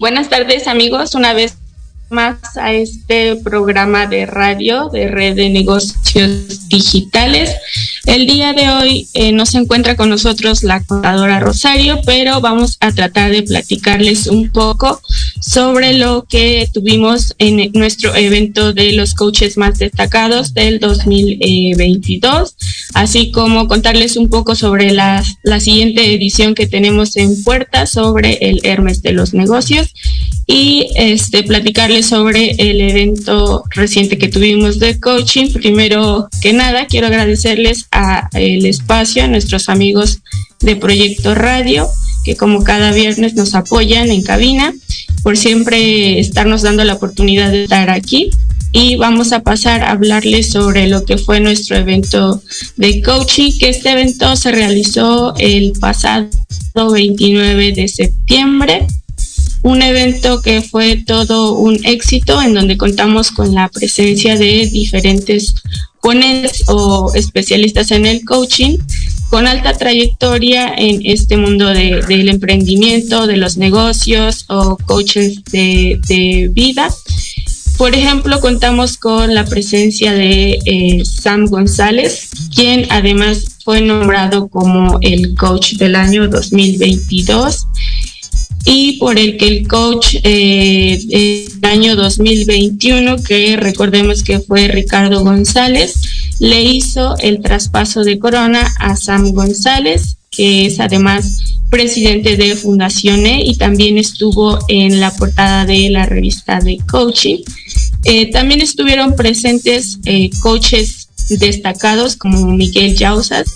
Buenas tardes amigos, una vez más a este programa de radio de Red de Negocios Digitales. El día de hoy eh, no se encuentra con nosotros la contadora Rosario, pero vamos a tratar de platicarles un poco sobre lo que tuvimos en nuestro evento de los coaches más destacados del 2022, así como contarles un poco sobre la, la siguiente edición que tenemos en puerta sobre el Hermes de los negocios y este platicarles sobre el evento reciente que tuvimos de coaching. Primero que nada, quiero agradecerles a el espacio, a nuestros amigos de Proyecto Radio, que como cada viernes nos apoyan en cabina, por siempre estarnos dando la oportunidad de estar aquí. Y vamos a pasar a hablarles sobre lo que fue nuestro evento de coaching, que este evento se realizó el pasado 29 de septiembre un evento que fue todo un éxito en donde contamos con la presencia de diferentes ponentes o especialistas en el coaching con alta trayectoria en este mundo del emprendimiento, de los negocios o coaches de, vida. Por ejemplo, contamos con la presencia de eh, Sam González, quien además fue nombrado como el coach del año 2022 y por el que el coach eh, del año 2021, que recordemos que fue Ricardo González, le hizo el traspaso de corona a Sam González, que es además presidente de Fundación E y también estuvo en la portada de la revista de coaching. Eh, también estuvieron presentes eh, coaches destacados como Miguel Yausas,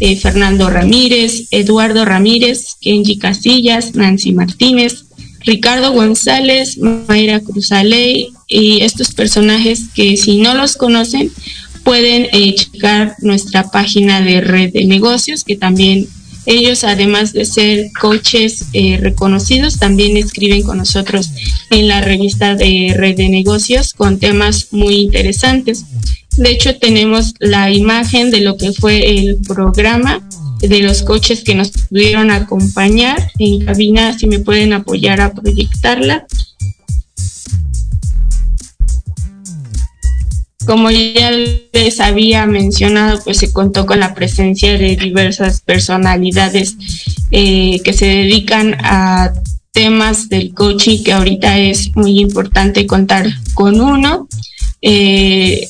eh, Fernando Ramírez, Eduardo Ramírez, Kenji Casillas, Nancy Martínez, Ricardo González, Mayra Cruzaley y estos personajes que si no los conocen pueden eh, checar nuestra página de red de negocios que también Ellos, además de ser coaches eh, reconocidos, también escriben con nosotros en la revista de Red de Negocios con temas muy interesantes. De hecho, tenemos la imagen de lo que fue el programa de los coaches que nos pudieron acompañar en cabina, si me pueden apoyar a proyectarla. Como ya les había mencionado, pues se contó con la presencia de diversas personalidades eh, que se dedican a temas del coaching, que ahorita es muy importante contar con uno. Eh,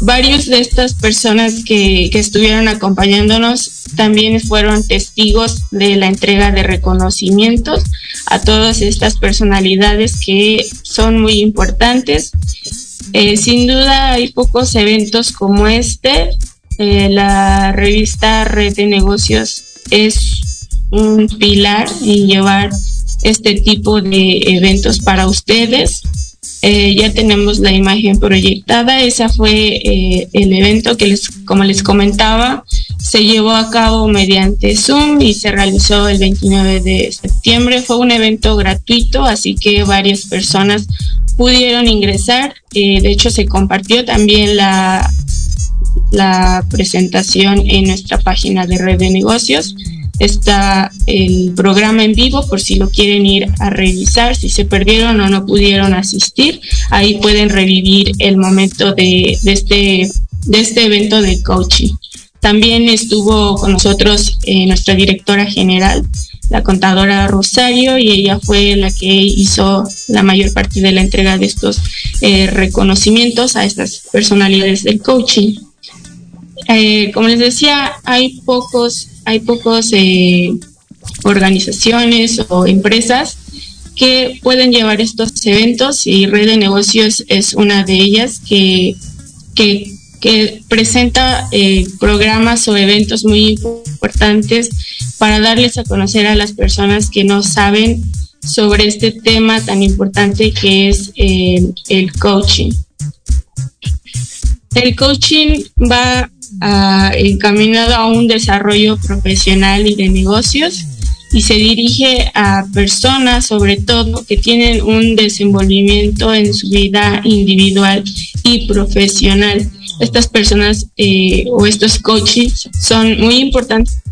varios de estas personas que, que, estuvieron acompañándonos también fueron testigos de la entrega de reconocimientos a todas estas personalidades que son muy importantes eh, sin duda hay pocos eventos como este. Eh, la revista Red de Negocios es un pilar en llevar este tipo de eventos para ustedes. Eh, ya tenemos la imagen proyectada. Ese fue el evento que les, como les comentaba, se llevó a cabo mediante Zoom y se realizó el 29 de septiembre. Fue un evento gratuito, así que varias personas pudieron ingresar. Eh, de hecho, se compartió también la, la presentación en nuestra página de red de negocios. Está el programa en vivo por si lo quieren ir a revisar, si se perdieron o no pudieron asistir. Ahí pueden revivir el momento de, de este, de este evento de coaching. También estuvo con nosotros eh, nuestra directora general, la contadora Rosario, y ella fue la que hizo la mayor parte de la entrega de estos eh, reconocimientos a estas personalidades del coaching. Eh, como les decía, hay pocos, hay pocos organizaciones o empresas que pueden llevar estos eventos y Red de Negocios es una de ellas que, que presenta eh, programas o eventos muy importantes para darles a conocer a las personas que no saben sobre este tema tan importante que es eh, el coaching. El coaching va ah, encaminado a un desarrollo profesional y de negocios y se dirige a personas sobre todo que tienen un desenvolvimiento en su vida individual y profesional estas personas eh, o estos coaches son muy importantes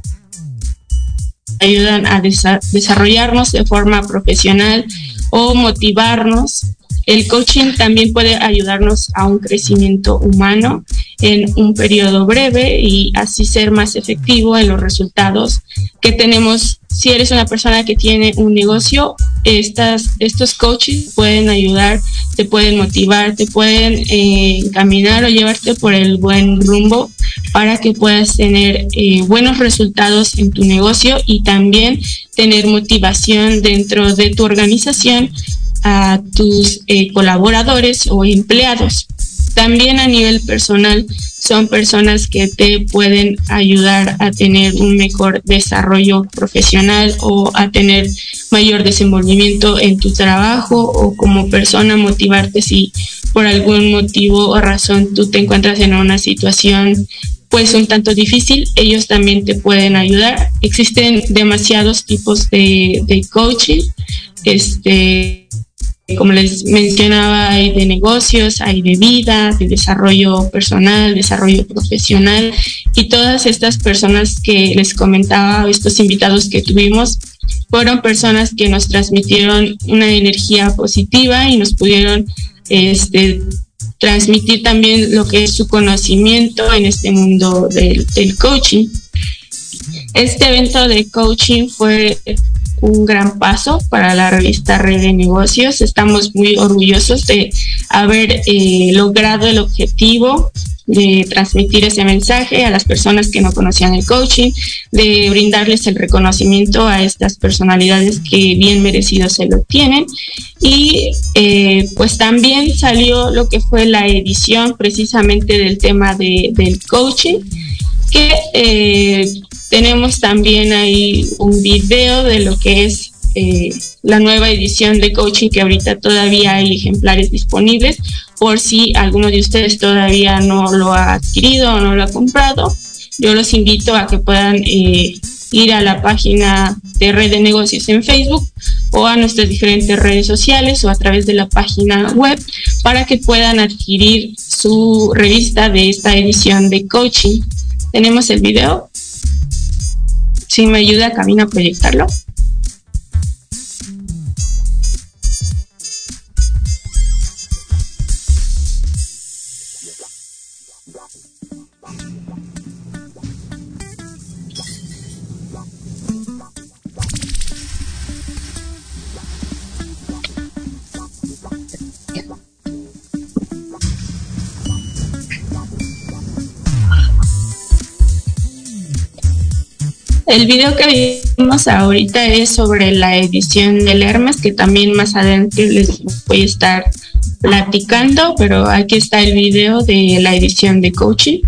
ayudan a desarrollarnos de forma profesional o motivarnos. El coaching también puede ayudarnos a un crecimiento humano en un periodo breve y así ser más efectivo en los resultados que tenemos si eres una persona que tiene un negocio, estas, estos coaches pueden ayudar, te pueden motivar, te pueden eh, encaminar o llevarte por el buen rumbo para que puedas tener eh, buenos resultados en tu negocio y también tener motivación dentro de tu organización a tus eh, colaboradores o empleados. También a nivel personal son personas que te pueden ayudar a tener un mejor desarrollo profesional o a tener mayor desenvolvimiento en tu trabajo o como persona motivarte si por algún motivo o razón tú te encuentras en una situación pues un tanto difícil, ellos también te pueden ayudar. Existen demasiados tipos de, de coaching. Este, como les mencionaba, hay de negocios, hay de vida, de desarrollo personal, desarrollo profesional y todas estas personas que les comentaba, estos invitados que tuvimos, fueron personas que nos transmitieron una energía positiva y nos pudieron este, transmitir también lo que es su conocimiento en este mundo del, del coaching. Este evento de coaching fue un gran paso para la revista Red de Negocios. Estamos muy orgullosos de haber eh, logrado el objetivo de transmitir ese mensaje a las personas que no conocían el coaching, de brindarles el reconocimiento a estas personalidades que bien merecidos se lo tienen. Y eh, pues también salió lo que fue la edición precisamente del tema de, del coaching, que eh, tenemos también ahí un video de lo que es eh, la nueva edición de coaching que ahorita todavía hay ejemplares disponibles por si alguno de ustedes todavía no lo ha adquirido o no lo ha comprado. Yo los invito a que puedan eh, ir a la página de Red de Negocios en Facebook o a nuestras diferentes redes sociales o a través de la página web para que puedan adquirir su revista de esta edición de coaching. Tenemos el video. Si me ayuda, Camina a proyectarlo. El video que vimos ahorita es sobre la edición del Hermes, que también más adelante les voy a estar platicando, pero aquí está el video de la edición de coaching.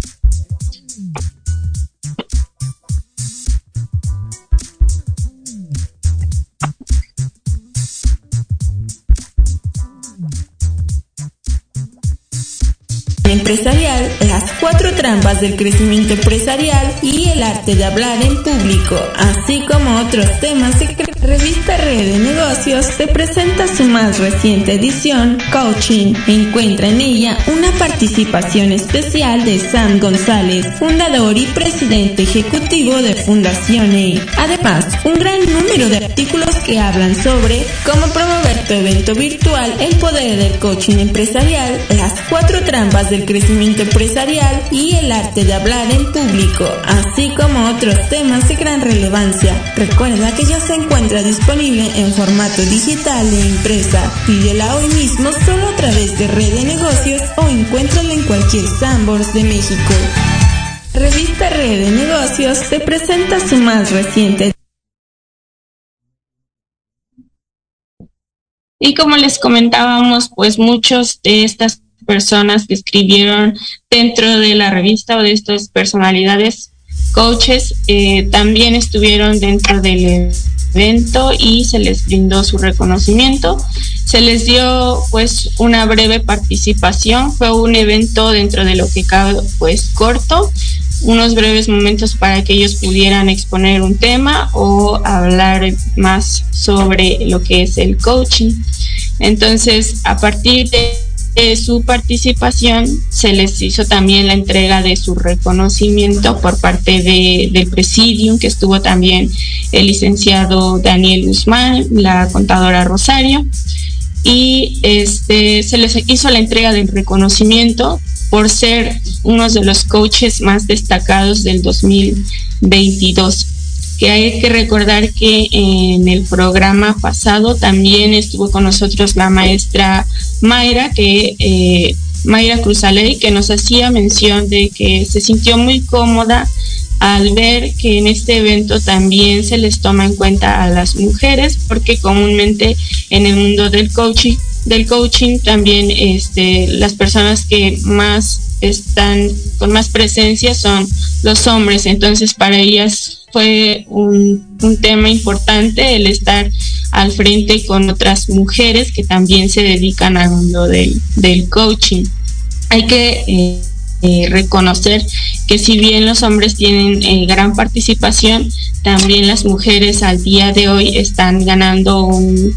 empresarial, las cuatro trampas del crecimiento empresarial y el arte de hablar en público, así como otros temas de Revista Red de Negocios te presenta su más reciente edición, Coaching. Encuentra en ella una participación especial de Sam González, fundador y presidente ejecutivo de Fundación E. Además, un gran número de artículos que hablan sobre cómo promover tu evento virtual, el poder del coaching empresarial, las cuatro trampas del crecimiento empresarial y el arte de hablar en público, así como otros temas de gran relevancia. Recuerda que ya se encuentra disponible en formato digital e impresa. Pídela hoy mismo solo a través de Red de Negocios o encuéntrala en cualquier Sambors de México. Revista Red de Negocios te presenta su más reciente Y como les comentábamos, pues muchos de estas personas que escribieron dentro de la revista o de estas personalidades coaches eh, también estuvieron dentro del evento y se les brindó su reconocimiento. Se les dio pues una breve participación, fue un evento dentro de lo que cabe pues corto, unos breves momentos para que ellos pudieran exponer un tema o hablar más sobre lo que es el coaching. Entonces, a partir de su participación se les hizo también la entrega de su reconocimiento por parte de, del presidium, que estuvo también el licenciado Daniel Guzmán, la contadora Rosario, y este, se les hizo la entrega del reconocimiento por ser uno de los coaches más destacados del 2022 que hay que recordar que en el programa pasado también estuvo con nosotros la maestra Mayra, que eh, Mayra Cruzaley, que nos hacía mención de que se sintió muy cómoda al ver que en este evento también se les toma en cuenta a las mujeres, porque comúnmente en el mundo del coaching, del coaching también este, las personas que más están con más presencia son los hombres, entonces para ellas fue un, tema importante el estar al frente con otras mujeres que también se dedican al mundo del, coaching. Hay que eh, eh, reconocer que si bien los hombres tienen eh, gran participación, también las mujeres al día de hoy están ganando un,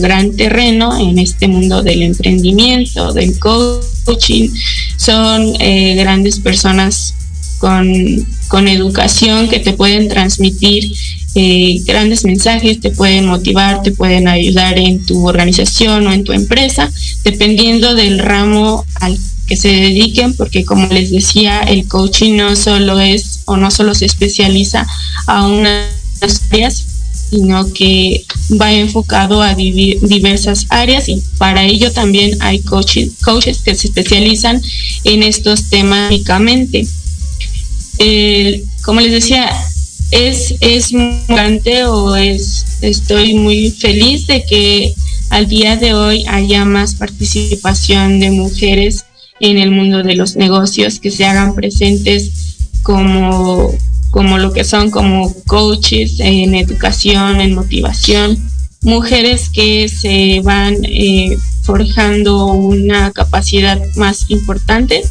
gran terreno en este mundo del emprendimiento, del coaching. Son grandes personas con, educación que te pueden transmitir eh, grandes mensajes, te pueden motivar, te pueden ayudar en tu organización o en tu empresa, dependiendo del ramo al que se dediquen, porque como les decía, el coaching no solo es o no solo se especializa a unas áreas, sino que va enfocado a diversas áreas y para ello también hay coaches, coaches que se especializan en estos temas únicamente. Como les decía, es, es muy grande o es, estoy muy feliz de que al día de hoy haya más participación de mujeres en el mundo de los negocios, que se hagan presentes como, como lo que son como coaches en educación, en motivación, mujeres que se van eh, forjando una capacidad más importante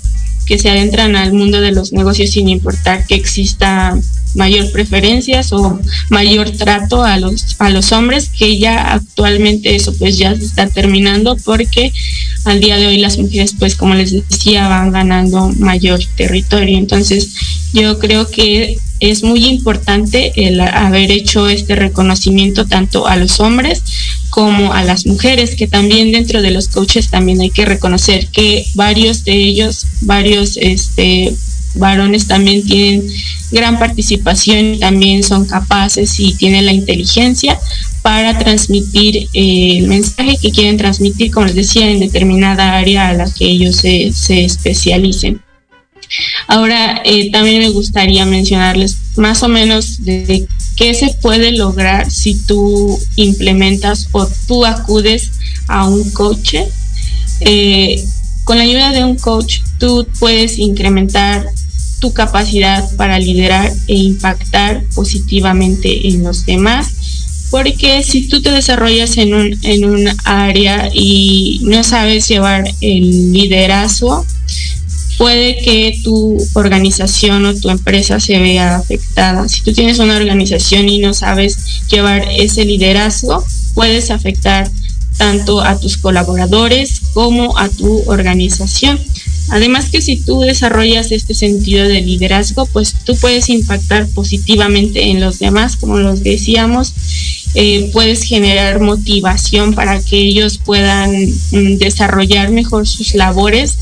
que se adentran al mundo de los negocios sin importar que exista mayor preferencias o mayor trato a los a los hombres que ya actualmente eso pues ya se está terminando porque al día de hoy las mujeres pues como les decía van ganando mayor territorio. Entonces yo creo que es muy importante el haber hecho este reconocimiento tanto a los hombres como a las mujeres, que también dentro de los coaches también hay que reconocer que varios de ellos, varios este, varones también tienen gran participación, también son capaces y tienen la inteligencia para transmitir eh, el mensaje que quieren transmitir, como les decía, en determinada área a la que ellos se, especialicen. Ahora, eh, también me gustaría mencionarles más o menos de qué se puede lograr si tú implementas o tú acudes a un coach. Eh, con la ayuda de un coach, tú puedes incrementar tu capacidad para liderar e impactar positivamente en los demás. Porque si tú te desarrollas en un, en un área y no sabes llevar el liderazgo, puede que tu organización o tu empresa se vea afectada. Si tú tienes una organización y no sabes llevar ese liderazgo, puedes afectar tanto a tus colaboradores como a tu organización. Además que si tú desarrollas este sentido de liderazgo, pues tú puedes impactar positivamente en los demás, como los decíamos, eh, puedes generar motivación para que ellos puedan mm, desarrollar mejor sus labores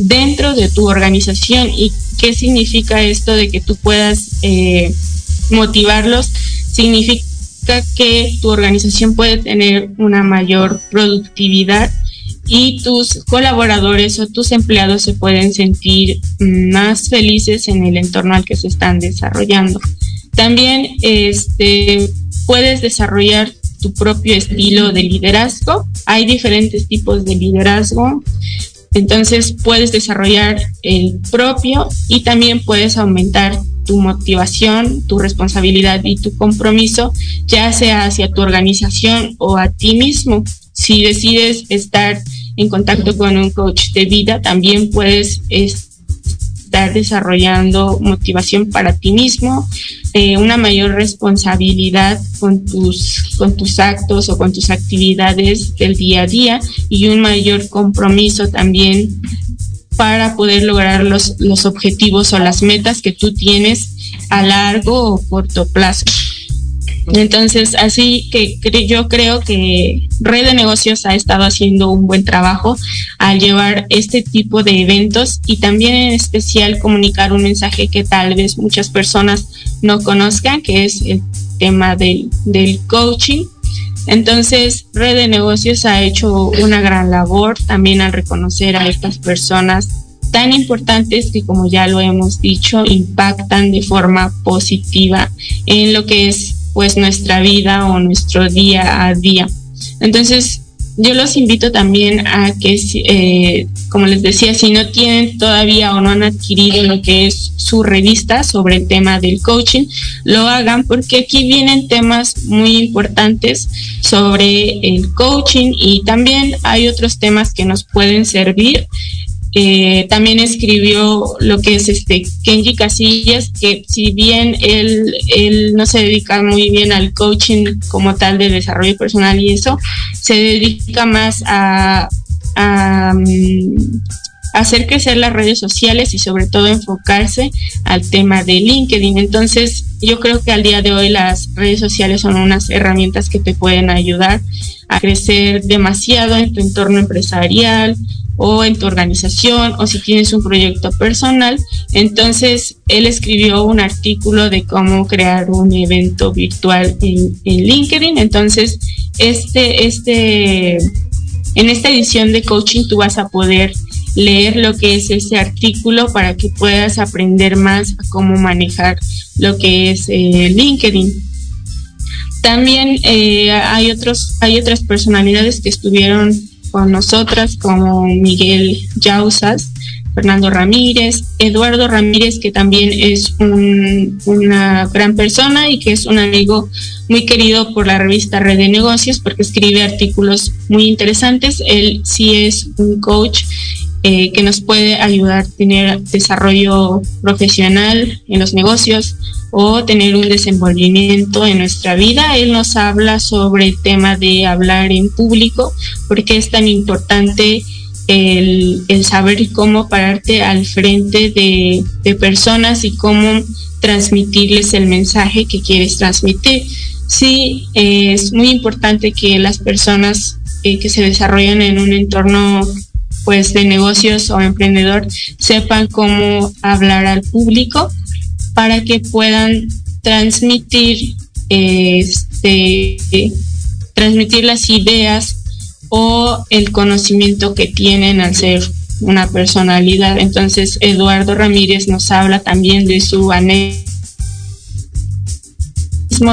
dentro de tu organización. ¿Y qué significa esto de que tú puedas eh, motivarlos? Significa que tu organización puede tener una mayor productividad y tus colaboradores o tus empleados se pueden sentir más felices en el entorno al que se están desarrollando. También este, puedes desarrollar tu propio estilo de liderazgo. Hay diferentes tipos de liderazgo. Entonces puedes desarrollar el propio y también puedes aumentar tu motivación, tu responsabilidad y tu compromiso, ya sea hacia tu organización o a ti mismo. Si decides estar en contacto con un coach de vida, también puedes estar desarrollando motivación para ti mismo, eh, una mayor responsabilidad con tus, con tus actos o con tus actividades del día a día y un mayor compromiso también para poder lograr los, los objetivos o las metas que tú tienes a largo o corto plazo. Entonces, así que yo creo que Red de Negocios ha estado haciendo un buen trabajo al llevar este tipo de eventos y también en especial comunicar un mensaje que tal vez muchas personas no conozcan, que es el tema del, del coaching. Entonces, Red de Negocios ha hecho una gran labor también al reconocer a estas personas tan importantes que, como ya lo hemos dicho, impactan de forma positiva en lo que es pues nuestra vida o nuestro día a día. Entonces, yo los invito también a que, eh, como les decía, si no tienen todavía o no han adquirido lo que es su revista sobre el tema del coaching, lo hagan porque aquí vienen temas muy importantes sobre el coaching y también hay otros temas que nos pueden servir eh, también escribió lo que es este Kenji Casillas, que si bien él, él no se dedica muy bien al coaching como tal de desarrollo personal y eso, se dedica más a, mm, hacer crecer las redes sociales y sobre todo enfocarse al tema de LinkedIn. Entonces, yo creo que al día de hoy las redes sociales son unas herramientas que te pueden ayudar a crecer demasiado en tu entorno empresarial, o en tu organización o si tienes un proyecto personal. Entonces, él escribió un artículo de cómo crear un evento virtual en, LinkedIn. Entonces, este, este, en esta edición de coaching tú vas a poder leer lo que es ese artículo para que puedas aprender más a cómo manejar lo que es eh, LinkedIn. También eh, hay otros, hay otras personalidades que estuvieron con nosotras como Miguel Yausas, Fernando Ramírez, Eduardo Ramírez, que también es una gran persona y que es un amigo muy querido por la revista Red de Negocios porque escribe artículos muy interesantes. Él sí es un coach eh, que nos puede ayudar a tener desarrollo profesional en los negocios o tener un desenvolvimiento en nuestra vida. Él nos habla sobre el tema de hablar en público, porque es tan importante el, saber cómo pararte al frente de, personas y cómo transmitirles el mensaje que quieres transmitir. Sí, es muy importante que las personas eh, que se desarrollan en un entorno pues de negocios o emprendedor sepan cómo hablar al público para que puedan transmitir este transmitir las ideas o el conocimiento que tienen al ser una personalidad. Entonces Eduardo Ramírez nos habla también de su anécdota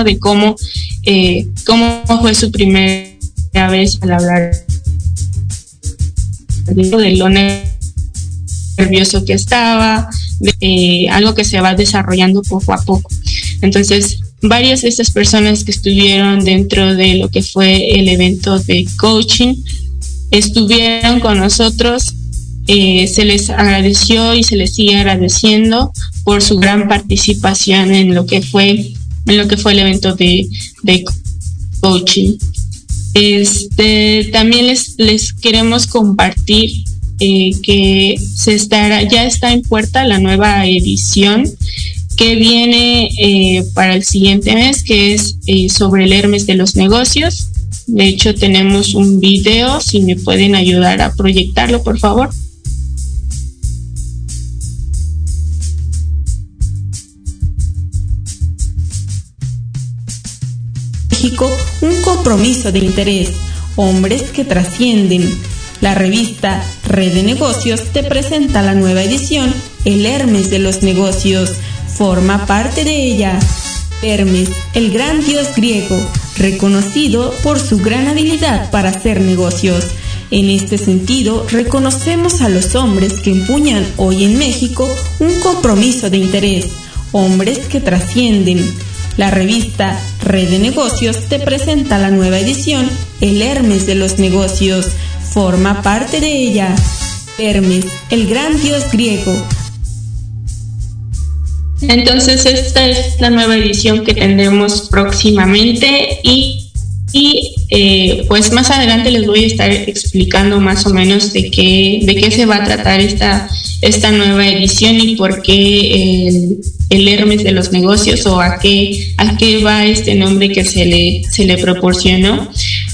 de cómo, eh, cómo fue su primera vez al hablar de lo nervioso que estaba, de, algo que se va desarrollando poco a poco. Entonces, varias de estas personas que estuvieron dentro de lo que fue el evento de coaching estuvieron con nosotros. Eh, se les agradeció y se les sigue agradeciendo por su gran participación en lo que fue en lo que fue el evento de, de coaching. Este, también les, queremos compartir eh, que se estará, ya está en puerta la nueva edición que viene eh, para el siguiente mes, que es eh, sobre el Hermes de los negocios. De hecho, tenemos un video, si me pueden ayudar a proyectarlo, por favor. Un compromiso de interés, hombres que trascienden. La revista Red de Negocios te presenta la nueva edición, El Hermes de los Negocios forma parte de ella. Hermes, el gran dios griego, reconocido por su gran habilidad para hacer negocios. En este sentido, reconocemos a los hombres que empuñan hoy en México un compromiso de interés, hombres que trascienden. La revista Red de Negocios te presenta la nueva edición, El Hermes de los Negocios. Forma parte de ella. Hermes, el gran dios griego, entonces esta es la nueva edición que tendremos próximamente y, eh, pues más adelante les voy a estar explicando más o menos de qué, de qué se va a tratar esta, esta nueva edición y por qué el, el Hermes de los negocios o a qué, a qué va este nombre que se le, se le proporcionó.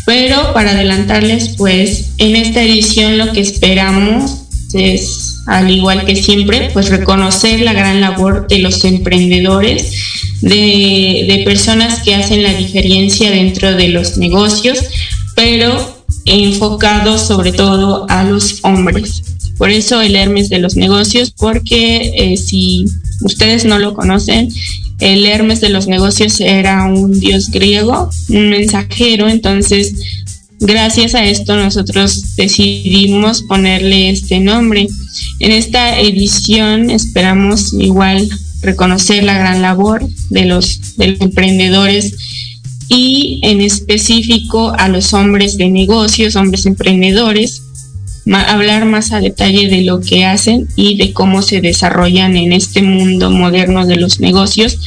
Pero para adelantarles, pues en esta edición lo que esperamos es al igual que siempre, pues reconocer la gran labor de los emprendedores, de, personas que hacen la diferencia dentro de los negocios, pero enfocados sobre todo a los hombres. Por eso el Hermes de los negocios, porque eh, si ustedes no lo conocen, el Hermes de los negocios era un dios griego, un mensajero, entonces gracias a esto nosotros decidimos ponerle este nombre. En esta edición esperamos igual reconocer la gran labor de los, de los emprendedores y en específico a los hombres de negocios, hombres emprendedores, hablar más a detalle de lo que hacen y de cómo se desarrollan en este mundo moderno de los negocios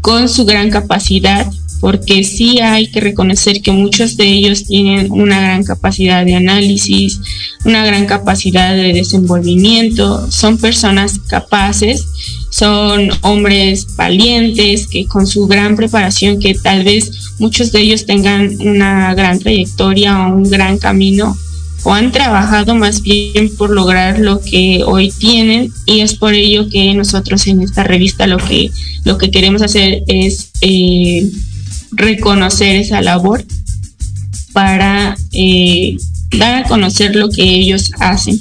con su gran capacidad porque sí hay que reconocer que muchos de ellos tienen una gran capacidad de análisis, una gran capacidad de desenvolvimiento, son personas capaces, son hombres valientes que con su gran preparación, que tal vez muchos de ellos tengan una gran trayectoria o un gran camino o han trabajado más bien por lograr lo que hoy tienen y es por ello que nosotros en esta revista lo que lo que queremos hacer es eh, reconocer esa labor para eh, dar a conocer lo que ellos hacen.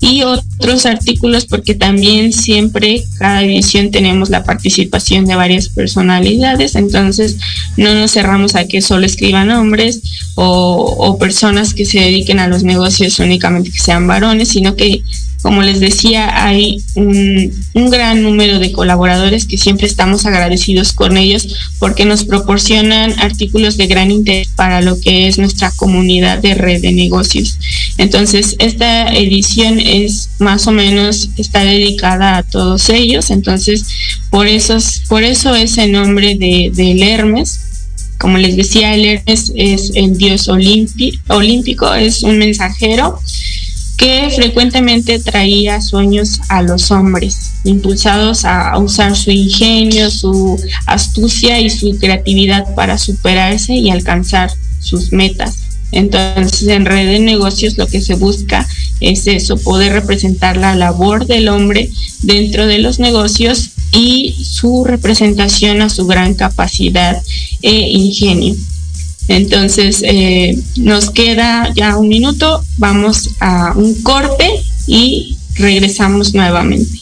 Y otros artículos, porque también siempre, cada edición tenemos la participación de varias personalidades, entonces no nos cerramos a que solo escriban hombres o, o personas que se dediquen a los negocios únicamente que sean varones, sino que Como les decía, hay un, gran número de colaboradores que siempre estamos agradecidos con ellos porque nos proporcionan artículos de gran interés para lo que es nuestra comunidad de red de negocios. Entonces, esta edición es más o menos, está dedicada a todos ellos. Entonces, por eso, por eso ese nombre de, del Hermes como les decía, el Hermes es el dios olímpico, es un mensajero que frecuentemente traía sueños a los hombres, impulsados a usar su ingenio, su astucia y su creatividad para superarse y alcanzar sus metas. Entonces, en red de negocios lo que se busca es eso, poder representar la labor del hombre dentro de los negocios y su representación a su gran capacidad e ingenio. Entonces, eh, nos queda ya un minuto, vamos a un corte y regresamos nuevamente.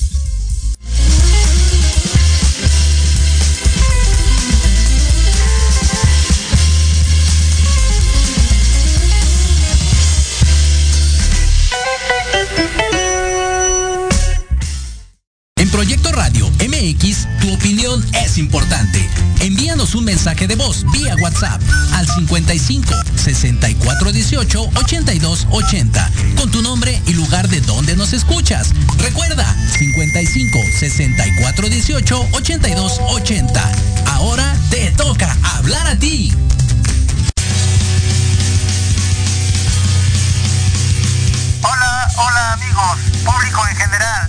Envíanos un mensaje de voz vía WhatsApp al 55 64 18 82 80 con tu nombre y lugar de donde nos escuchas. Recuerda 55 64 18 82 80. Ahora te toca hablar a ti. Hola, hola amigos, público en general.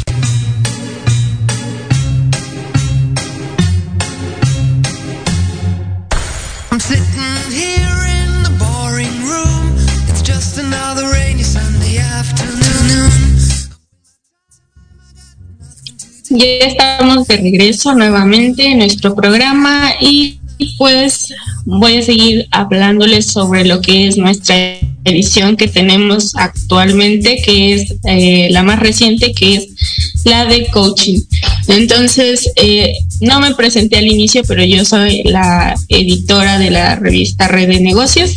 Ya estamos de regreso nuevamente en nuestro programa y pues voy a seguir hablándoles sobre lo que es nuestra edición que tenemos actualmente, que es eh, la más reciente, que es la de coaching. Entonces, eh, no me presenté al inicio, pero yo soy la editora de la revista Red de Negocios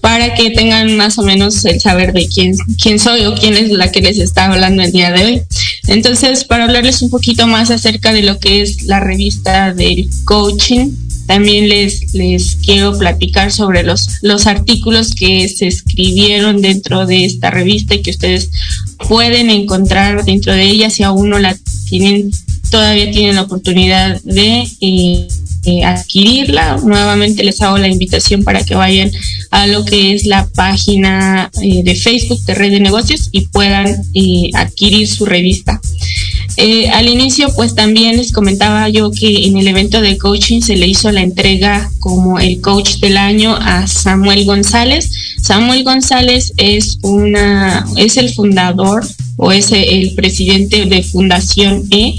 para que tengan más o menos el saber de quién, quién soy o quién es la que les está hablando el día de hoy. Entonces, para hablarles un poquito más acerca de lo que es la revista del coaching, también les, les quiero platicar sobre los, los artículos que se escribieron dentro de esta revista y que ustedes pueden encontrar dentro de ella si aún no la tienen todavía tienen la oportunidad de eh, eh, adquirirla. Nuevamente les hago la invitación para que vayan a lo que es la página de Facebook de Red de Negocios y puedan adquirir su revista. al inicio, pues también les comentaba yo que en el evento de coaching se le hizo la entrega como el coach del año a Samuel González. Samuel González es una, es el fundador o es el presidente de Fundación E.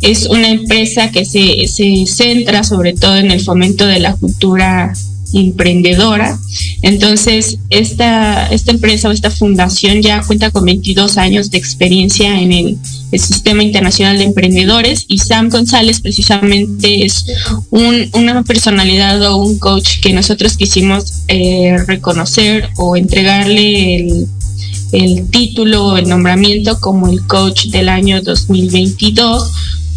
Es una empresa que se, se centra sobre todo en el fomento de la cultura emprendedora. Entonces, esta, esta empresa o esta fundación ya cuenta con 22 años de experiencia en el, Sistema Internacional de Emprendedores y Sam González precisamente es una personalidad o un coach que nosotros quisimos eh, reconocer o entregarle el el título o el nombramiento como el coach del año 2022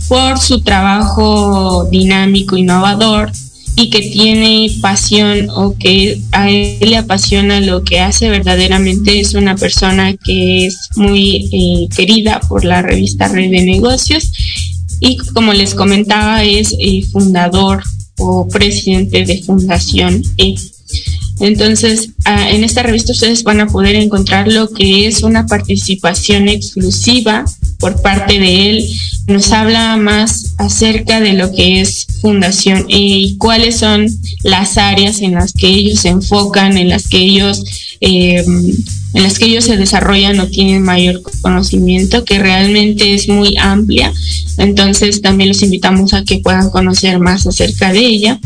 por su trabajo dinámico, innovador y que tiene pasión o que a él le apasiona lo que hace verdaderamente es una persona que es muy eh, querida por la revista Red de Negocios y como les comentaba es el fundador o presidente de Fundación E. Entonces, ah, en esta revista ustedes van a poder encontrar lo que es una participación exclusiva por parte de él. Nos habla más acerca de lo que es fundación y cuáles son las áreas en las que ellos se enfocan, en las que ellos em, en las que ellos se desarrollan o tienen mayor conocimiento, que realmente es muy amplia. Entonces también los invitamos a que puedan conocer más acerca de ella.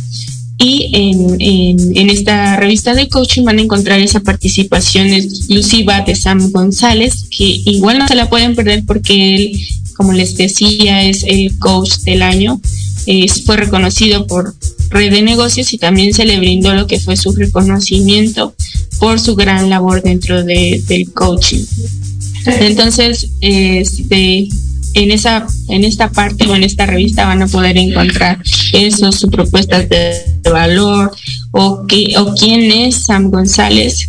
Y en, esta revista de coaching van a encontrar esa participación exclusiva de Sam González, que igual no se la pueden perder porque él, como les decía, es el coach del año. fue reconocido por Red de Negocios y también se le brindó lo que fue su reconocimiento por su gran labor dentro del coaching. Entonces, este, en esa en esta parte o en esta revista van a poder encontrar eso, sus propuestas de valor o, que, o quién es Sam González,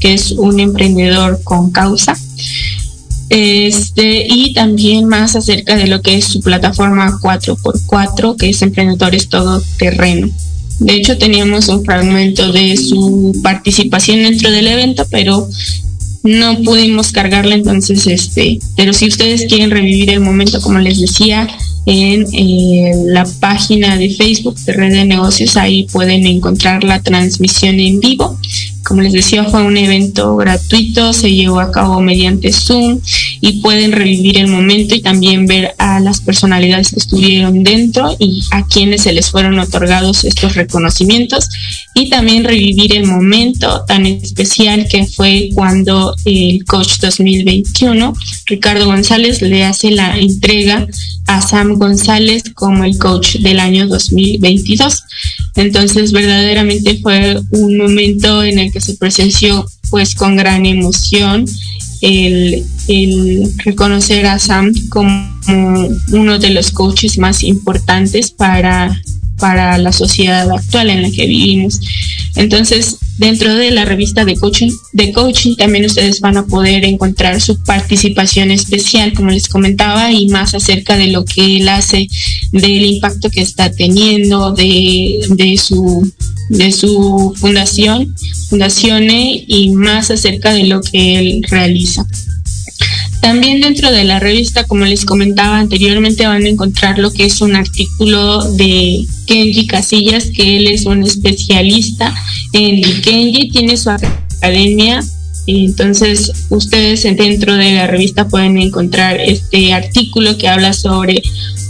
que es un emprendedor con causa. Este, y también más acerca de lo que es su plataforma 4x4, que es Emprendedores Todo Terreno. De hecho, teníamos un fragmento de su participación dentro del evento, pero no pudimos cargarla, entonces, este, pero si ustedes quieren revivir el momento, como les decía, en eh, la página de Facebook de Red de Negocios, ahí pueden encontrar la transmisión en vivo. Como les decía, fue un evento gratuito, se llevó a cabo mediante Zoom y pueden revivir el momento y también ver a las personalidades que estuvieron dentro y a quienes se les fueron otorgados estos reconocimientos y también revivir el momento tan especial que fue cuando el coach 2021, Ricardo González, le hace la entrega a Sam González como el coach del año 2022. Entonces verdaderamente fue un momento en el que se presenció pues con gran emoción el, reconocer a Sam como uno de los coaches más importantes para, para la sociedad actual en la que vivimos. Entonces, dentro de la revista de coaching, de coaching también ustedes van a poder encontrar su participación especial, como les comentaba, y más acerca de lo que él hace, del impacto que está teniendo, de, de su de su fundación, Fundacione, y más acerca de lo que él realiza. También dentro de la revista, como les comentaba anteriormente, van a encontrar lo que es un artículo de Kenji Casillas, que él es un especialista en Kenji, tiene su academia. Entonces, ustedes dentro de la revista pueden encontrar este artículo que habla sobre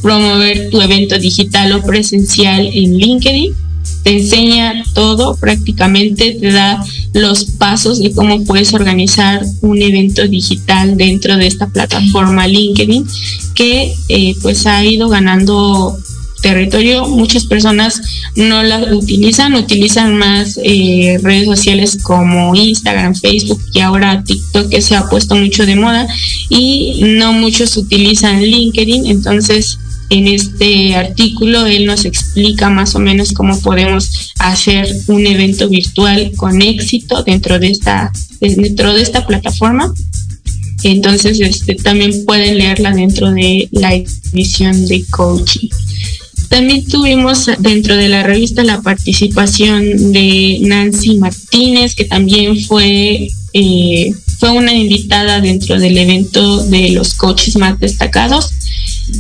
promover tu evento digital o presencial en LinkedIn te enseña todo prácticamente, te da los pasos de cómo puedes organizar un evento digital dentro de esta plataforma LinkedIn que eh, pues ha ido ganando territorio. Muchas personas no la utilizan, utilizan más eh, redes sociales como Instagram, Facebook y ahora TikTok que se ha puesto mucho de moda y no muchos utilizan LinkedIn. Entonces en este artículo él nos explica más o menos cómo podemos hacer un evento virtual con éxito dentro de esta, dentro de esta plataforma. Entonces, este, también pueden leerla dentro de la edición de coaching. También tuvimos dentro de la revista la participación de Nancy Martínez, que también fue, eh, fue una invitada dentro del evento de los coaches más destacados.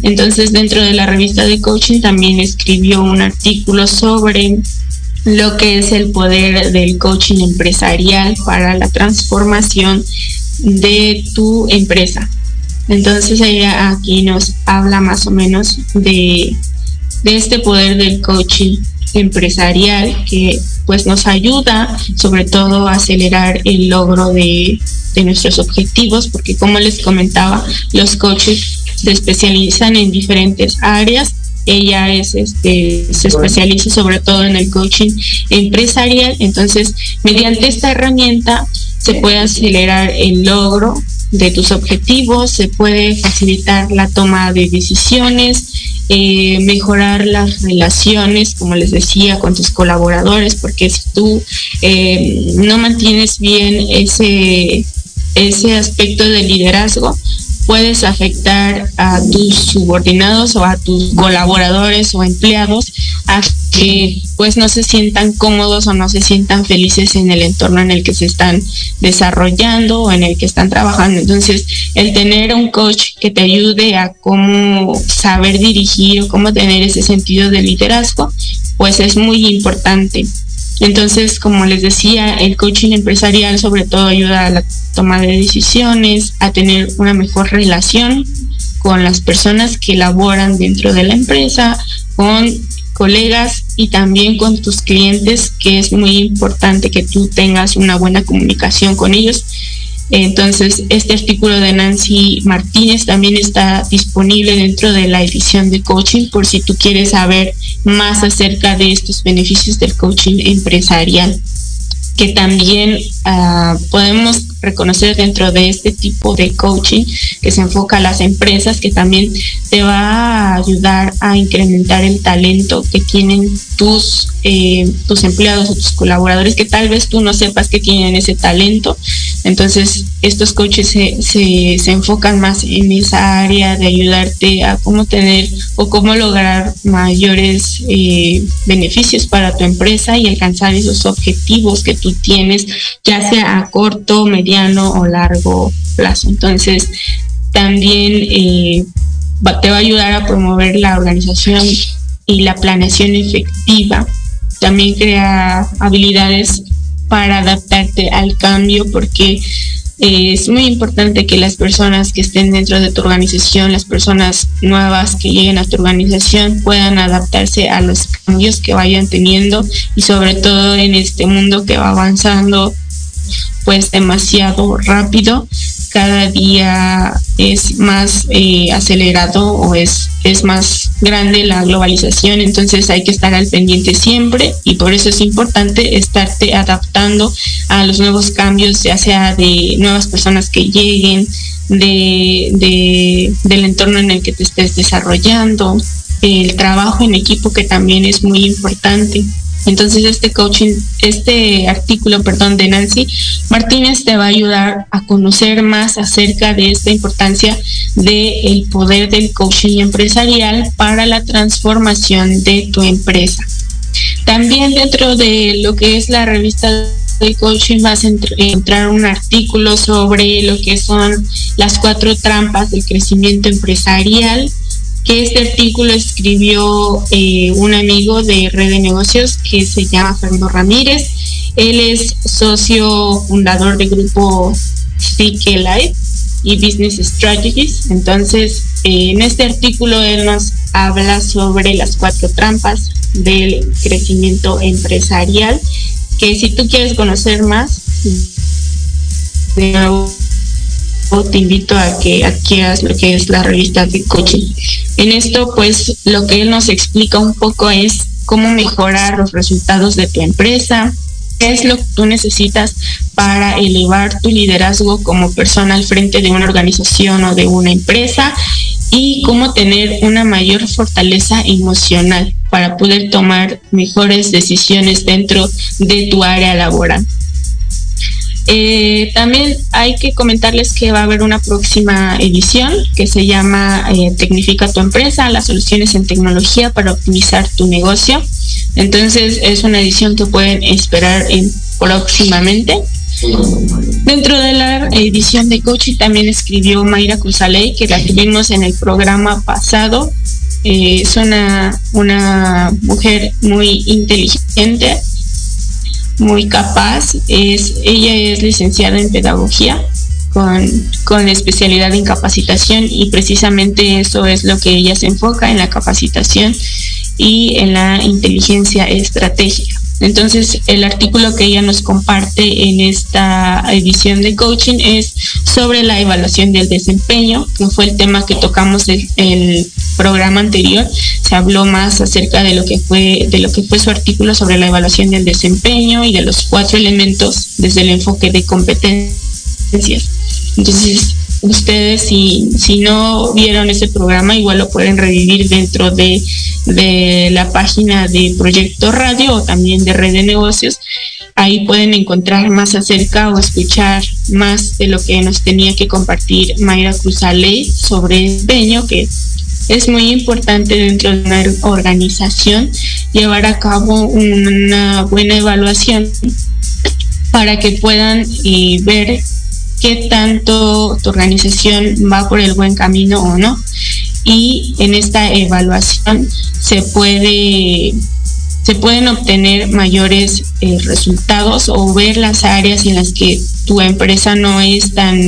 Entonces, dentro de la revista de coaching también escribió un artículo sobre lo que es el poder del coaching empresarial para la transformación de tu empresa. Entonces ella aquí nos habla más o menos de, este poder del coaching empresarial que pues nos ayuda sobre todo a acelerar el logro de nuestros objetivos porque como les comentaba los coaches se especializan en diferentes áreas. Ella es este se especializa sobre todo en el coaching empresarial. Entonces mediante esta herramienta se puede acelerar el logro de tus objetivos, se puede facilitar la toma de decisiones, eh, mejorar las relaciones, como les decía, con tus colaboradores, porque si tú eh, no mantienes bien ese, ese aspecto de liderazgo, puedes afectar a tus subordinados o a tus colaboradores o empleados a que pues no se sientan cómodos o no se sientan felices en el entorno en el que se están desarrollando o en el que están trabajando. Entonces, el tener un coach que te ayude a cómo saber dirigir o cómo tener ese sentido de liderazgo, pues es muy importante. Entonces, como les decía, el coaching empresarial sobre todo ayuda a la toma de decisiones, a tener una mejor relación con las personas que laboran dentro de la empresa, con colegas y también con tus clientes, que es muy importante que tú tengas una buena comunicación con ellos entonces, este artículo de Nancy Martínez también está disponible dentro de la edición de coaching por si tú quieres saber más acerca de estos beneficios del coaching empresarial que también uh, podemos reconocer dentro de este tipo de coaching que se enfoca a las empresas, que también te va a ayudar a incrementar el talento que tienen tus, eh, tus empleados o tus colaboradores, que tal vez tú no sepas que tienen ese talento. Entonces, estos coaches se, se, se enfocan más en esa área de ayudarte a cómo tener o cómo lograr mayores eh, beneficios para tu empresa y alcanzar esos objetivos que tú tienes, ya sea a corto, mediano o largo plazo. Entonces, también eh, te va a ayudar a promover la organización y la planeación efectiva. También crea habilidades para adaptarte al cambio porque es muy importante que las personas que estén dentro de tu organización, las personas nuevas que lleguen a tu organización puedan adaptarse a los cambios que vayan teniendo y sobre todo en este mundo que va avanzando pues demasiado rápido cada día es más eh, acelerado o es, es más grande la globalización, entonces hay que estar al pendiente siempre y por eso es importante estarte adaptando a los nuevos cambios, ya sea de nuevas personas que lleguen, de, de, del entorno en el que te estés desarrollando, el trabajo en equipo que también es muy importante. Entonces este coaching, este artículo, perdón, de Nancy Martínez te va a ayudar a conocer más acerca de esta importancia del poder del coaching empresarial para la transformación de tu empresa. También dentro de lo que es la revista de coaching vas a entrar un artículo sobre lo que son las cuatro trampas del crecimiento empresarial que este artículo escribió eh, un amigo de Red de Negocios que se llama Fernando Ramírez. Él es socio fundador del grupo CK Life y Business Strategies. Entonces, eh, en este artículo él nos habla sobre las cuatro trampas del crecimiento empresarial, que si tú quieres conocer más, de te invito a que adquieras lo que es la revista de coaching. En esto, pues, lo que él nos explica un poco es cómo mejorar los resultados de tu empresa, qué es lo que tú necesitas para elevar tu liderazgo como persona al frente de una organización o de una empresa y cómo tener una mayor fortaleza emocional para poder tomar mejores decisiones dentro de tu área laboral. Eh, también hay que comentarles que va a haber una próxima edición que se llama eh, Tecnifica tu empresa, las soluciones en tecnología para optimizar tu negocio. Entonces es una edición que pueden esperar en, próximamente. Dentro de la edición de coaching también escribió Mayra Cruzaley, que la tuvimos en el programa pasado. Eh, es una, una mujer muy inteligente, muy capaz. Es, ella es licenciada en pedagogía con, con, especialidad en capacitación y precisamente eso es lo que ella se enfoca en la capacitación y en la inteligencia estratégica. Entonces, el artículo que ella nos comparte en esta edición de coaching es sobre la evaluación del desempeño, que fue el tema que tocamos el, el programa anterior. Se habló más acerca de lo que fue de lo que fue su artículo sobre la evaluación del desempeño y de los cuatro elementos desde el enfoque de competencias. Entonces, ustedes si, si no vieron ese programa, igual lo pueden revivir dentro de, de la página de Proyecto Radio o también de Red de Negocios. Ahí pueden encontrar más acerca o escuchar más de lo que nos tenía que compartir Mayra Cruzaley sobre Peño, que es muy importante dentro de una organización llevar a cabo una buena evaluación para que puedan eh, ver qué tanto tu organización va por el buen camino o no. Y en esta evaluación se puede se pueden obtener mayores eh, resultados o ver las áreas en las que tu empresa no es tan,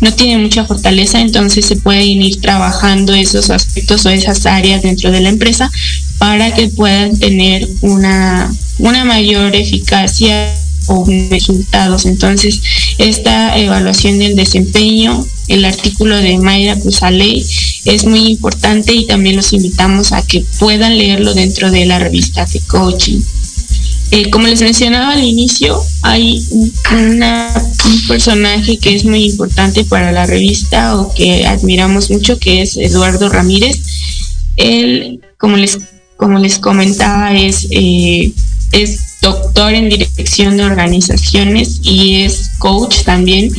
no tiene mucha fortaleza, entonces se pueden ir trabajando esos aspectos o esas áreas dentro de la empresa para que puedan tener una, una mayor eficacia o resultados. Entonces, esta evaluación del desempeño, el artículo de Mayra Cruzaley, es muy importante y también los invitamos a que puedan leerlo dentro de la revista de coaching. Eh, como les mencionaba al inicio, hay una, un personaje que es muy importante para la revista o que admiramos mucho, que es Eduardo Ramírez. Él, como les, como les comentaba, es, eh, es doctor en dirección de organizaciones y es coach también,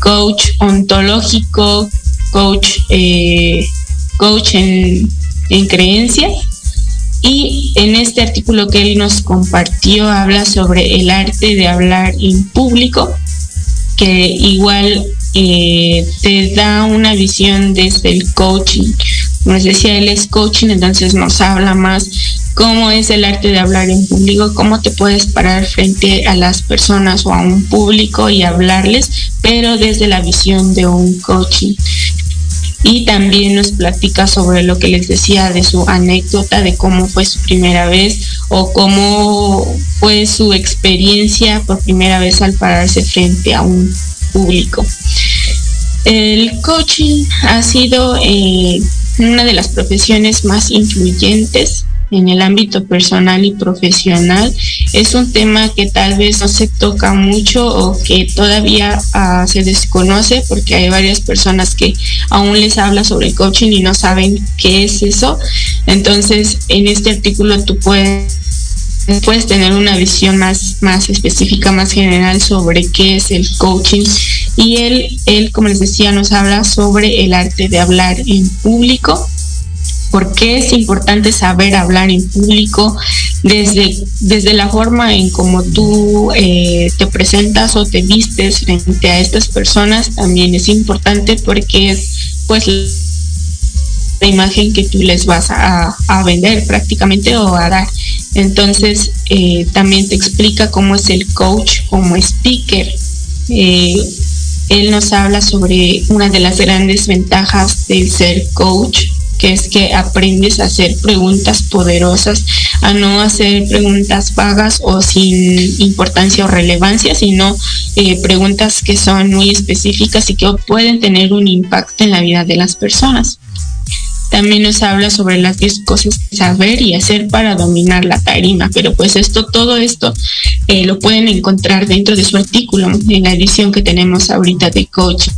coach ontológico, coach, eh, coach en, en creencias. Y en este artículo que él nos compartió habla sobre el arte de hablar en público, que igual eh, te da una visión desde el coaching. Como les decía, él es coaching, entonces nos habla más cómo es el arte de hablar en público, cómo te puedes parar frente a las personas o a un público y hablarles, pero desde la visión de un coaching y también nos platica sobre lo que les decía de su anécdota de cómo fue su primera vez o cómo fue su experiencia por primera vez al pararse frente a un público. El coaching ha sido eh, una de las profesiones más influyentes en el ámbito personal y profesional es un tema que tal vez no se toca mucho o que todavía uh, se desconoce porque hay varias personas que aún les habla sobre el coaching y no saben qué es eso. Entonces, en este artículo tú puedes puedes tener una visión más, más específica, más general sobre qué es el coaching. Y él, él, como les decía, nos habla sobre el arte de hablar en público por qué es importante saber hablar en público desde, desde la forma en cómo tú eh, te presentas o te vistes frente a estas personas también es importante porque es pues la imagen que tú les vas a, a vender prácticamente o a dar. Entonces eh, también te explica cómo es el coach como speaker. Eh, él nos habla sobre una de las grandes ventajas del ser coach que es que aprendes a hacer preguntas poderosas, a no hacer preguntas vagas o sin importancia o relevancia, sino eh, preguntas que son muy específicas y que pueden tener un impacto en la vida de las personas. También nos habla sobre las 10 cosas que saber y hacer para dominar la tarima, pero pues esto, todo esto eh, lo pueden encontrar dentro de su artículo en la edición que tenemos ahorita de coaching.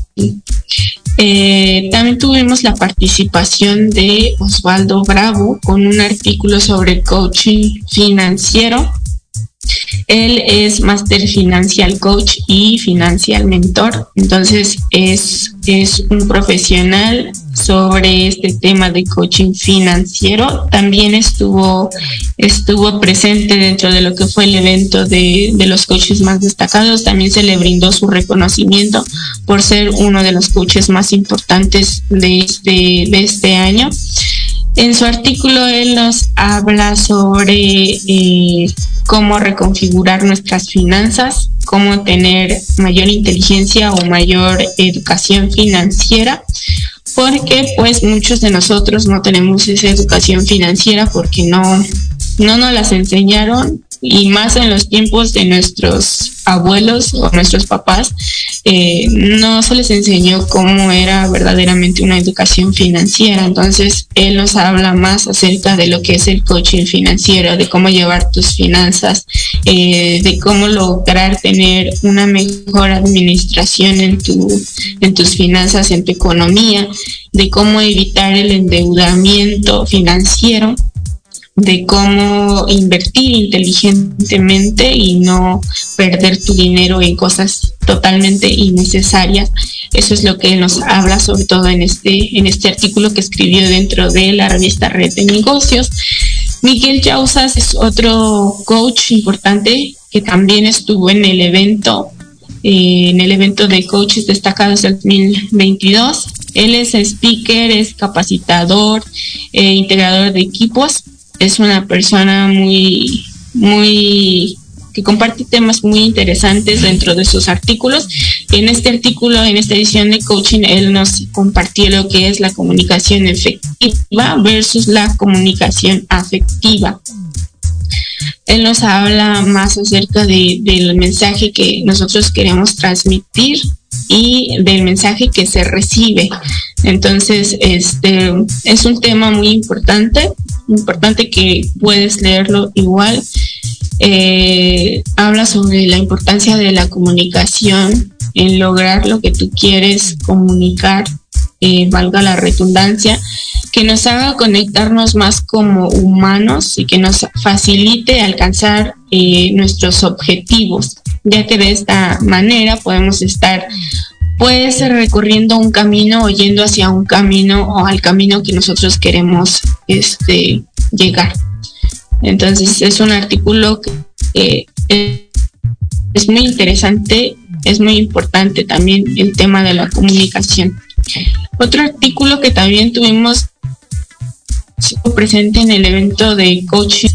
Eh, también tuvimos la participación de Osvaldo Bravo con un artículo sobre coaching financiero. Él es Master Financial Coach y Financial Mentor. Entonces es, es un profesional sobre este tema de coaching financiero. También estuvo, estuvo presente dentro de lo que fue el evento de, de los coaches más destacados. También se le brindó su reconocimiento por ser uno de los coaches más importantes de este, de este año. En su artículo él nos habla sobre eh, cómo reconfigurar nuestras finanzas, cómo tener mayor inteligencia o mayor educación financiera, porque pues muchos de nosotros no tenemos esa educación financiera porque no, no nos las enseñaron y más en los tiempos de nuestros abuelos o nuestros papás, eh, no se les enseñó cómo era verdaderamente una educación financiera. Entonces, él nos habla más acerca de lo que es el coaching financiero, de cómo llevar tus finanzas, eh, de cómo lograr tener una mejor administración en, tu, en tus finanzas, en tu economía, de cómo evitar el endeudamiento financiero de cómo invertir inteligentemente y no perder tu dinero en cosas totalmente innecesarias. Eso es lo que nos habla sobre todo en este, en este artículo que escribió dentro de la revista Red de Negocios. Miguel Yausas es otro coach importante que también estuvo en el evento, eh, en el evento de coaches destacados del 2022. Él es speaker, es capacitador, eh, integrador de equipos es una persona muy, muy que comparte temas muy interesantes dentro de sus artículos. En este artículo, en esta edición de coaching, él nos compartió lo que es la comunicación efectiva versus la comunicación afectiva. Él nos habla más acerca del mensaje que nosotros queremos transmitir y del mensaje que se recibe. Entonces, este es un tema muy importante, importante que puedes leerlo igual. Eh, habla sobre la importancia de la comunicación en lograr lo que tú quieres comunicar, eh, valga la redundancia, que nos haga conectarnos más como humanos y que nos facilite alcanzar eh, nuestros objetivos, ya que de esta manera podemos estar pues recorriendo un camino o yendo hacia un camino o al camino que nosotros queremos este, llegar. Entonces es un artículo que es muy interesante, es muy importante también el tema de la comunicación. Otro artículo que también tuvimos presente en el evento de coaching,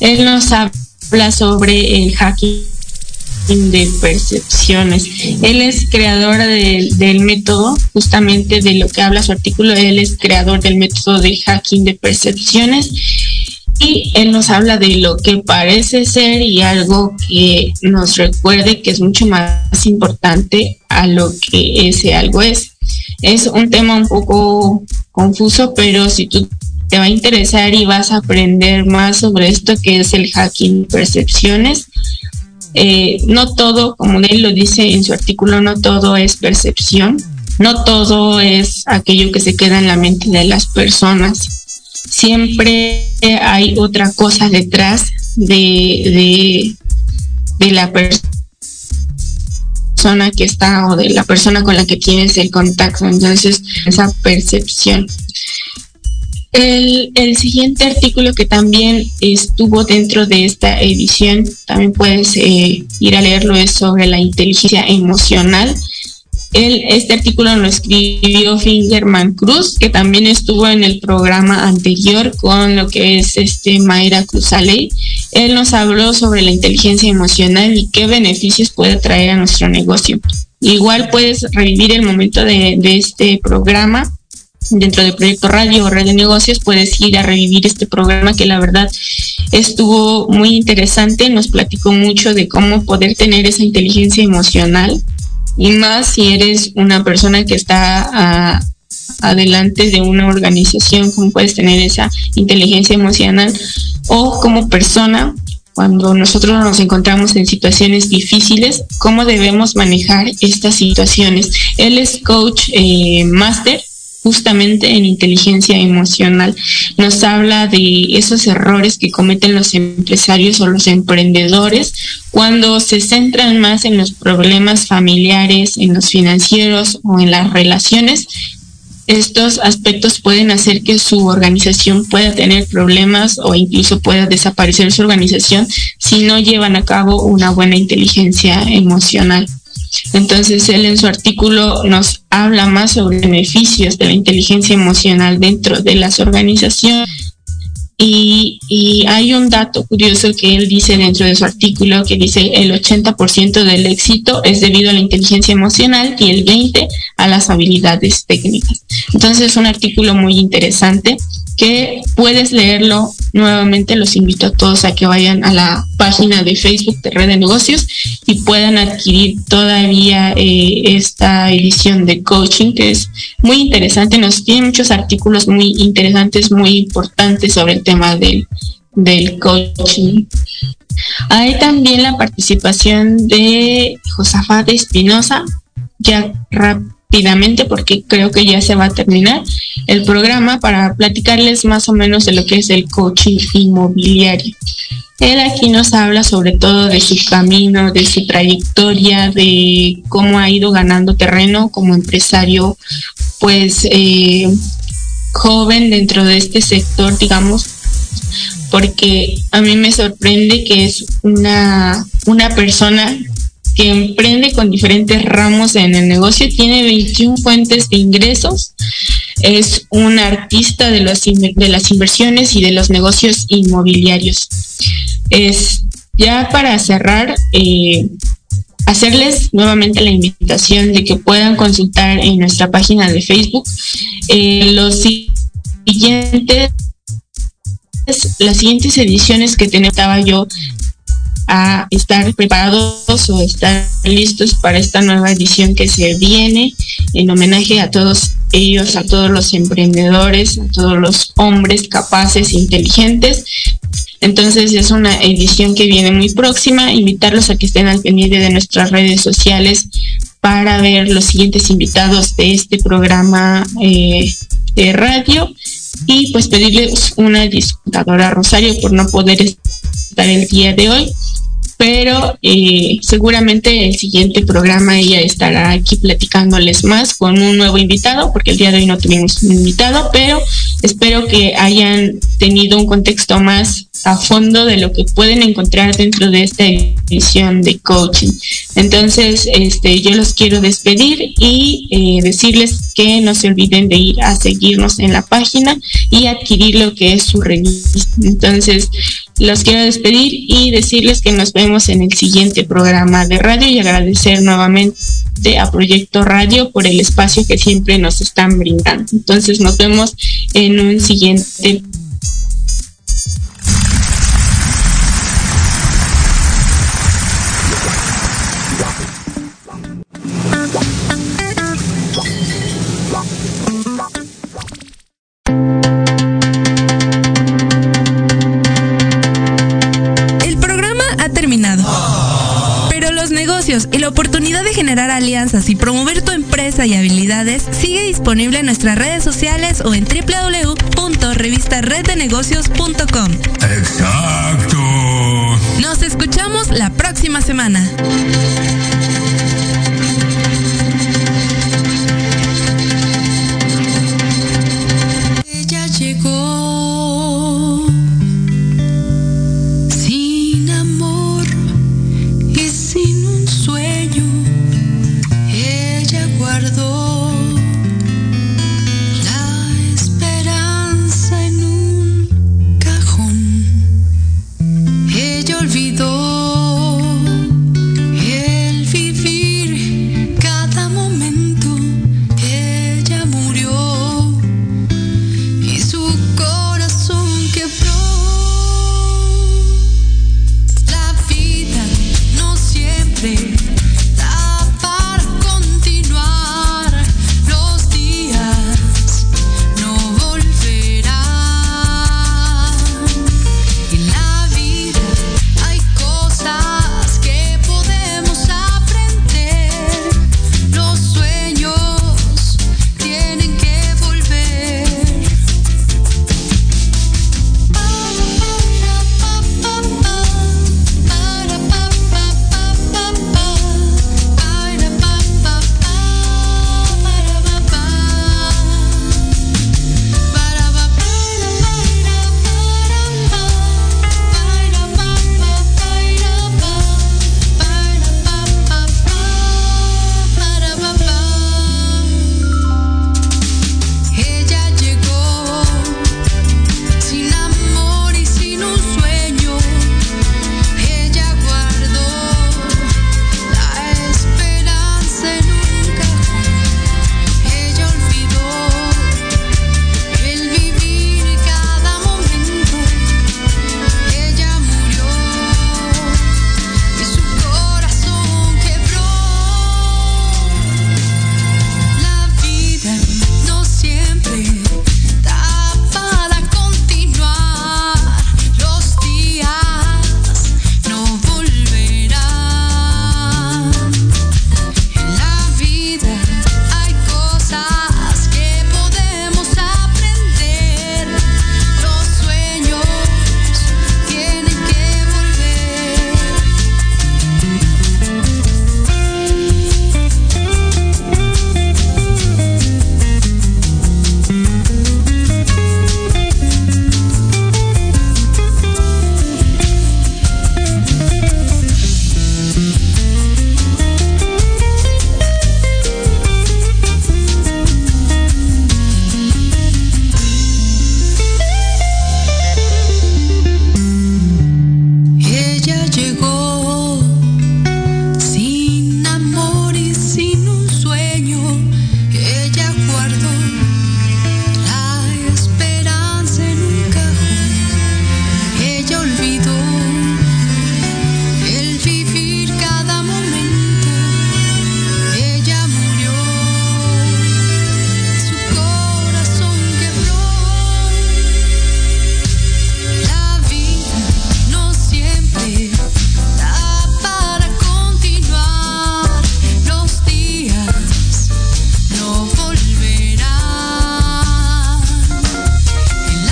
él nos habla sobre el hacking de percepciones. Él es creador del método, justamente de lo que habla su artículo, él es creador del método de hacking de percepciones y él nos habla de lo que parece ser y algo que nos recuerde que es mucho más importante a lo que ese algo es. Es un tema un poco confuso, pero si tú te va a interesar y vas a aprender más sobre esto que es el hacking de percepciones, eh, no todo, como él lo dice en su artículo, no todo es percepción, no todo es aquello que se queda en la mente de las personas. Siempre hay otra cosa detrás de, de, la persona que está o de la persona con la que tienes el contacto. Entonces, esa percepción. El, siguiente artículo que también estuvo dentro de esta edición, también puedes eh, ir a leerlo, es sobre la inteligencia emocional. este artículo lo escribió Fingerman Cruz, que también estuvo en el programa anterior con lo que es este Mayra Cruzaley. Él nos habló sobre la inteligencia emocional y qué beneficios puede traer a nuestro negocio. Igual puedes revivir el momento de este programa dentro del proyecto Radio o Red de Negocios, puedes ir a revivir este programa que la verdad estuvo muy interesante, nos platicó mucho de cómo poder tener esa inteligencia emocional y más si eres una persona que está ah, adelante de una organización, cómo puedes tener esa inteligencia emocional o como persona cuando nosotros nos encontramos en situaciones difíciles, cómo debemos manejar estas situaciones. Él es coach eh, máster justamente en inteligencia emocional. Nos habla de esos errores que cometen los empresarios o los emprendedores cuando se centran más en los problemas familiares, en los financieros o en las relaciones estos aspectos pueden hacer que su organización pueda tener problemas o incluso pueda desaparecer su organización si no llevan a cabo una buena inteligencia emocional. Entonces, él en su artículo nos habla más sobre beneficios de la inteligencia emocional dentro de las organizaciones y, hay un dato curioso que él dice dentro de su artículo que dice el 80% del éxito es debido a la inteligencia emocional y el 20% a las habilidades técnicas. Entonces es un artículo muy interesante que puedes leerlo nuevamente. Los invito a todos a que vayan a la página de Facebook de Red de Negocios y puedan adquirir todavía eh, esta edición de coaching que es muy interesante. Nos tiene muchos artículos muy interesantes, muy importantes sobre el tema del, del coaching. Hay también la participación de Josafat Espinosa, ya rápidamente porque creo que ya se va a terminar el programa para platicarles más o menos de lo que es el coaching inmobiliario. Él aquí nos habla sobre todo de su camino, de su trayectoria, de cómo ha ido ganando terreno como empresario, pues eh, joven dentro de este sector, digamos, porque a mí me sorprende que es una, una persona que emprende con diferentes ramos en el negocio, tiene 21 fuentes de ingresos, es un artista de, los, de las inversiones y de los negocios inmobiliarios. Es ya para cerrar, eh, hacerles nuevamente la invitación de que puedan consultar en nuestra página de Facebook eh, los siguientes las siguientes ediciones que tenía yo a estar preparados o estar listos para esta nueva edición que se viene en homenaje a todos ellos, a todos los emprendedores, a todos los hombres capaces, inteligentes. Entonces es una edición que viene muy próxima. Invitarlos a que estén al pendiente de nuestras redes sociales para ver los siguientes invitados de este programa eh, de radio y pues pedirles una disfrutadora Rosario por no poder estar el día de hoy pero eh, seguramente el siguiente programa ella estará aquí platicándoles más con un nuevo invitado, porque el día de hoy no tuvimos un invitado, pero espero que hayan tenido un contexto más a fondo de lo que pueden encontrar dentro de esta edición de coaching. Entonces, este, yo los quiero despedir y eh, decirles que no se olviden de ir a seguirnos en la página y adquirir lo que es su revista. Entonces, los quiero despedir y decirles que nos vemos en el siguiente programa de radio y agradecer nuevamente a Proyecto Radio por el espacio que siempre nos están brindando. Entonces nos vemos en un siguiente y habilidades sigue disponible en nuestras redes sociales o en www.revistareddenegocios.com. Exacto. Nos escuchamos la próxima semana.